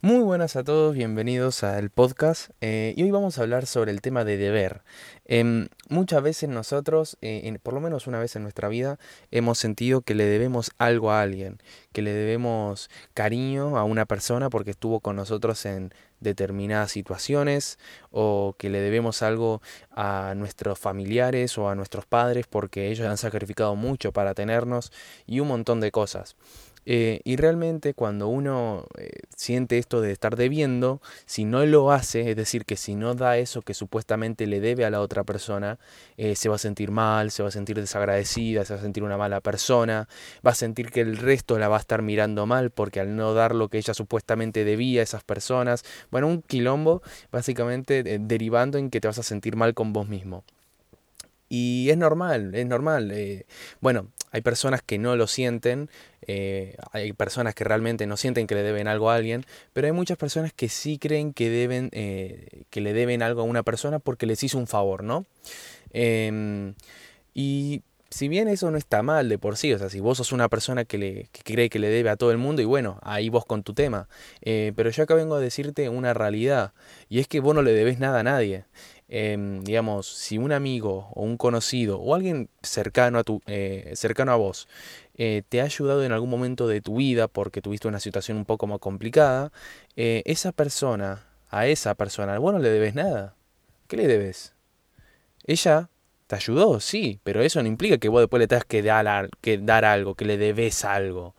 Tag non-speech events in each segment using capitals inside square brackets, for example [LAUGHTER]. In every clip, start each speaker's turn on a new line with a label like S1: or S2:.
S1: Muy buenas a todos, bienvenidos al podcast. Eh, y hoy vamos a hablar sobre el tema de deber. Em, muchas veces nosotros, eh, por lo menos una vez en nuestra vida, hemos sentido que le debemos algo a alguien, que le debemos cariño a una persona porque estuvo con nosotros en determinadas situaciones, o que le debemos algo a nuestros familiares o a nuestros padres porque ellos han sacrificado mucho para tenernos y un montón de cosas. Eh, y realmente cuando uno eh, siente esto de estar debiendo, si no lo hace, es decir, que si no da eso que supuestamente le debe a la otra persona, eh, se va a sentir mal, se va a sentir desagradecida, se va a sentir una mala persona, va a sentir que el resto la va a estar mirando mal porque al no dar lo que ella supuestamente debía a esas personas, bueno, un quilombo básicamente derivando en que te vas a sentir mal con vos mismo. Y es normal, es normal. bueno, hay personas que no lo sienten, eh, hay personas que realmente no sienten que le deben algo a alguien, pero hay muchas personas que sí creen que, deben, eh, que le deben algo a una persona porque les hizo un favor, ¿no? Em, y si bien eso no está mal de por sí, o sea, si vos sos una persona que, le, que cree que le debe a todo el mundo, y bueno, ahí vos con tu tema, eh, pero yo acá vengo a decirte una realidad, y es que vos no le debes nada a nadie. Em, digamos, si un amigo o un conocido o alguien cercano a, tu, eh, cercano a vos eh, te ha ayudado en algún momento de tu vida porque tuviste una situación un poco más complicada, eh, esa persona, a esa persona, vos no le debes nada. ¿Qué le debes? Ella te ayudó, sí, pero eso no implica que vos después le tengas que dar, que dar algo, que le debes algo.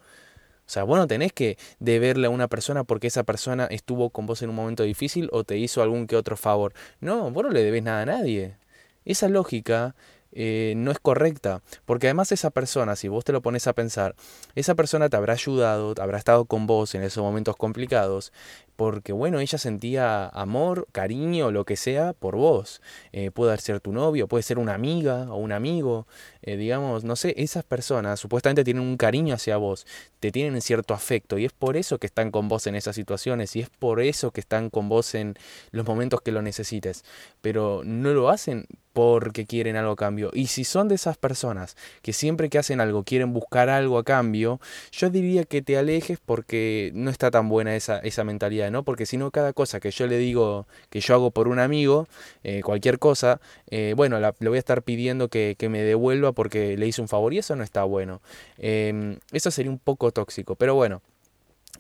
S1: O sea, vos no tenés que deberle a una persona porque esa persona estuvo con vos en un momento difícil o te hizo algún que otro favor. No, vos no le debes nada a nadie. Esa lógica eh, no es correcta. Porque además esa persona, si vos te lo pones a pensar, esa persona te habrá ayudado, habrá estado con vos en esos momentos complicados, porque bueno, ella sentía amor, cariño, lo que sea, por vos. Eh, puede ser tu novio, puede ser una amiga o un amigo, eh, digamos, no sé, esas personas supuestamente tienen un cariño hacia vos, te tienen cierto afecto y es por eso que están con vos en esas situaciones y es por eso que están con vos en los momentos que lo necesites, pero no lo hacen porque quieren algo a cambio. Y si son de esas personas que siempre que hacen algo quieren buscar algo a cambio, yo diría que te alejes porque no está tan buena esa, esa mentalidad, ¿no? Porque si no, cada cosa que yo le digo que yo hago por un amigo, eh, cualquier cosa, eh, bueno, le voy a estar pidiendo que, me devuelva porque le hice un favor y eso no está bueno. Em, eso sería un poco tóxico, pero bueno.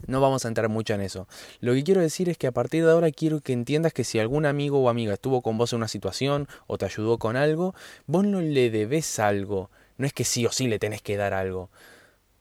S1: No vamos a entrar mucho en eso. Lo que quiero decir es que a partir de ahora quiero que entiendas que si algún amigo o amiga estuvo con vos en una situación o te ayudó con algo, vos no le debes algo. No es que sí o sí le tenés que dar algo.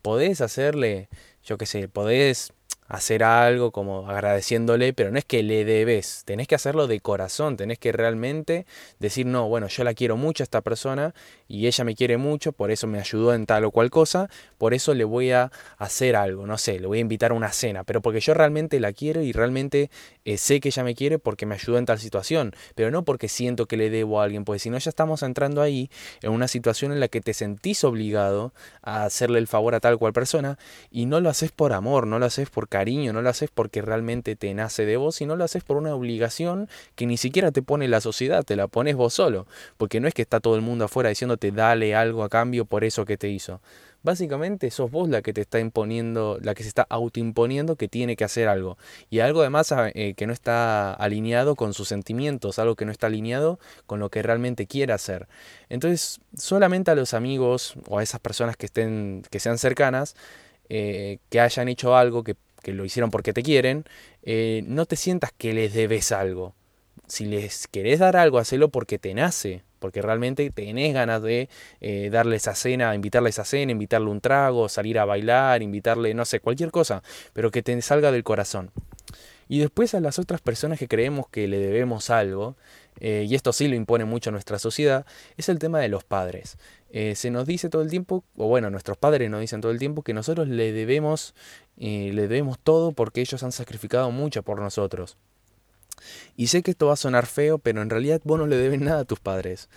S1: Podés hacerle, yo qué sé, podés hacer algo como agradeciéndole, pero no es que le debes, tenés que hacerlo de corazón, tenés que realmente decir, no, bueno, yo la quiero mucho a esta persona y ella me quiere mucho, por eso me ayudó en tal o cual cosa, por eso le voy a hacer algo, no sé, le voy a invitar a una cena, pero porque yo realmente la quiero y realmente eh, sé que ella me quiere porque me ayudó en tal situación, pero no porque siento que le debo a alguien, porque si no ya estamos entrando ahí en una situación en la que te sentís obligado a hacerle el favor a tal cual persona y no lo haces por amor, no lo haces por cariño, no lo haces porque realmente te nace de vos, sino lo haces por una obligación que ni siquiera te pone la sociedad, te la pones vos solo, porque no es que está todo el mundo afuera diciéndote dale algo a cambio por eso que te hizo. Básicamente sos vos la que te está imponiendo, la que se está autoimponiendo que tiene que hacer algo. Y algo además ah, eh, que no está alineado con sus sentimientos, algo que no está alineado con lo que realmente quiere hacer. Entonces, solamente a los amigos o a esas personas que estén, que sean cercanas, eh, que hayan hecho algo que que lo hicieron porque te quieren, eh, no te sientas que les debes algo. Si les querés dar algo, hacelo porque te nace, porque realmente tenés ganas de eh, darle esa cena, invitarle esa cena, invitarle un trago, salir a bailar, invitarle, no sé, cualquier cosa, pero que te salga del corazón. Y después a las otras personas que creemos que le debemos algo, eh, y esto sí lo impone mucho nuestra sociedad, es el tema de los padres. Eh, se nos dice todo el tiempo, o bueno, nuestros padres nos dicen todo el tiempo que nosotros le debemos, eh, le debemos todo porque ellos han sacrificado mucho por nosotros. Y sé que esto va a sonar feo, pero en realidad vos no le debes nada a tus padres.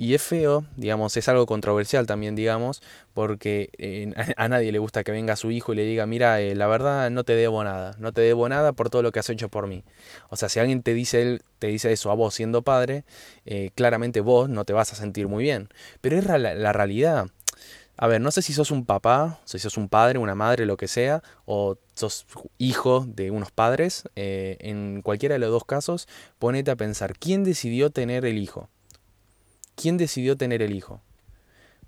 S1: Y es feo, digamos, es algo controversial también, digamos, porque eh, [LAUGHS] a nadie le gusta que venga su hijo y le diga, mira, eh, la verdad no te debo nada, no te debo nada por todo lo que has hecho por mí. O sea, si alguien te dice, él, te dice eso a vos siendo padre, eh, claramente vos no te vas a sentir muy bien. Pero es la realidad. a ver, no sé si sos un papá, si sos un padre, una madre, lo que sea, o sos hijo de unos padres, en cualquiera de los dos casos, ponete a pensar, ¿quién decidió tener el hijo? ¿Quién decidió tener el hijo?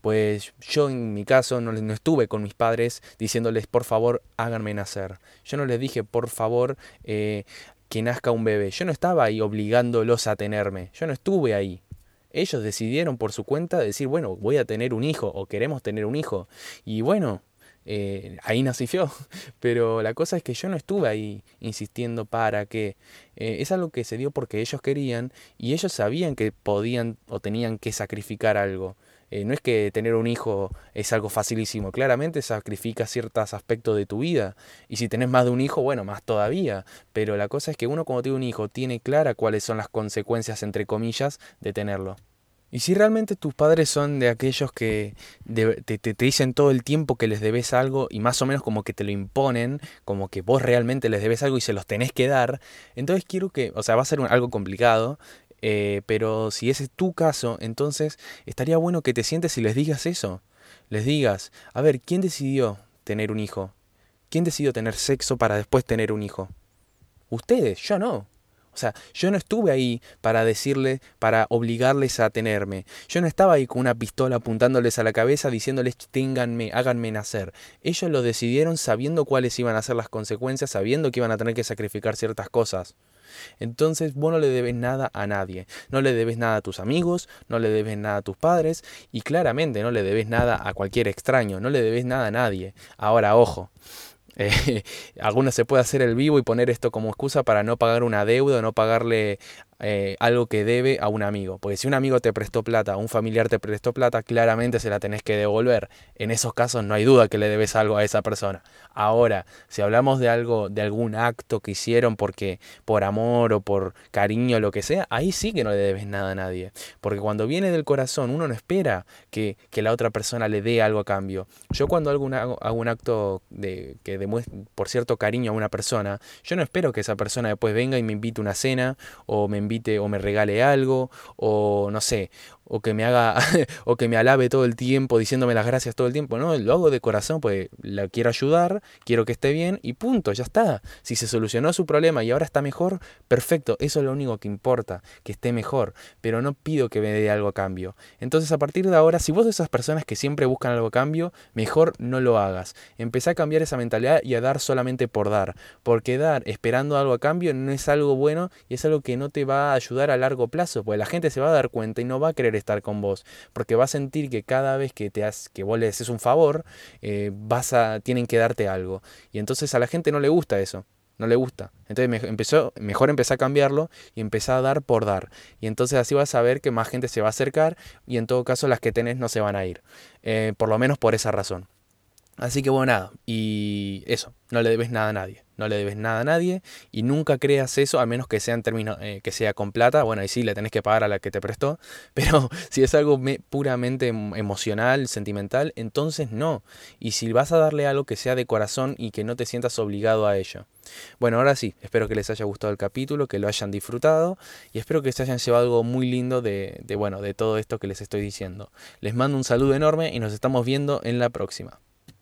S1: Pues yo en mi caso no, no, estuve con mis padres diciéndoles por favor háganme nacer. Yo no les dije por favor eh, que nazca un bebé. Yo no estaba ahí obligándolos a tenerme. Yo no estuve ahí. Ellos decidieron por su cuenta decir, bueno, voy a tener un hijo o queremos tener un hijo. Y bueno, eh, ahí nací yo. [LAUGHS] Pero la cosa es que yo no estuve ahí insistiendo para que... Eh, es algo que se dio porque ellos querían y ellos sabían que podían o tenían que sacrificar algo. Eh, no es que tener un hijo es algo facilísimo, claramente sacrifica ciertos aspectos de tu vida. Y si tenés más de un hijo, bueno, más todavía. Pero la cosa es que uno cuando tiene un hijo tiene clara cuáles son las consecuencias, entre comillas, de tenerlo. Y si realmente tus padres son de aquellos que te, dicen todo el tiempo que les debes algo y más o menos como que te lo imponen, como que vos realmente les debes algo y se los tenés que dar, entonces quiero que, o sea, va a ser algo complicado, eh, pero si ese es tu caso, entonces estaría bueno que te sientes y les digas eso. Les digas, a ver, ¿quién decidió tener un hijo? ¿Quién decidió tener sexo para después tener un hijo? Ustedes, yo no. O sea, yo no estuve ahí para decirles, para obligarles a tenerme. Yo no estaba ahí con una pistola apuntándoles a la cabeza diciéndoles ténganme, háganme nacer. Ellos lo decidieron sabiendo cuáles iban a ser las consecuencias, sabiendo que iban a tener que sacrificar ciertas cosas. Entonces vos no le debes nada a nadie. No le debes nada a tus amigos, no le debes nada a tus padres y claramente no le debes nada a cualquier extraño, no le debes nada a nadie. Ahora, ojo. Eh, [LAUGHS] se puede hacer el vivo y poner esto como excusa para no pagar una deuda, no pagarle eh, algo que debe a un amigo. Porque si un amigo te prestó plata, un familiar te prestó plata, claramente se la tenés que devolver. En esos casos no hay duda que le debes algo a esa persona. Ahora, si hablamos de algo, de algún acto que hicieron porque por amor o por cariño lo que sea, ahí sí que no le debes nada a nadie. Porque cuando viene del corazón, uno no espera que, que la otra persona le dé algo a cambio. Yo cuando hago, hago un acto de, que demuestre por cierto cariño a una persona, yo no espero que esa persona después venga y me invite a una cena o me invite o me regale algo o no sé, o que me haga [LAUGHS] o que me alabe todo el tiempo diciéndome las gracias todo el tiempo, no, lo hago de corazón, pues la quiero ayudar, quiero que esté bien y punto, ya está. Si se solucionó su problema y ahora está mejor, perfecto, eso es lo único que importa, que esté mejor, pero no pido que me dé algo a cambio. Entonces, a partir de ahora, si vos de esas personas que siempre buscan algo a cambio, mejor no lo hagas. Empecé a cambiar esa mentalidad y a dar solamente por dar, porque dar esperando algo a cambio no es algo bueno y es algo que no te va ayudar a largo plazo, pues la gente se va a dar cuenta y no va a querer estar con vos, porque va a sentir que cada vez que, te has, que vos le haces un favor, eh, vas a, tienen que darte algo. Y entonces a la gente no le gusta eso no le gusta. Entonces empezó, mejor empecé a cambiarlo y empecé a dar por dar. Y entonces así vas a ver que más gente se va a acercar y en todo caso las que tenés no se van a ir. Eh, por lo menos por esa razón. Así que bueno, nada. Y eso, no le debes nada a nadie no le debes nada a nadie y nunca creas eso, a menos que sea en términos eh, que sea con plata, bueno, ahí sí le tenés que pagar a la que te prestó, [LAUGHS] pero si es algo puramente em, emocional, sentimental, entonces no. Y si vas a darle algo que sea de corazón y que no te sientas obligado a ello. Bueno, ahora sí, espero que les haya gustado el capítulo, que lo hayan disfrutado y espero que se hayan llevado algo muy lindo de, de bueno, de todo esto que les estoy diciendo. Les mando un saludo enorme y nos estamos viendo en la próxima.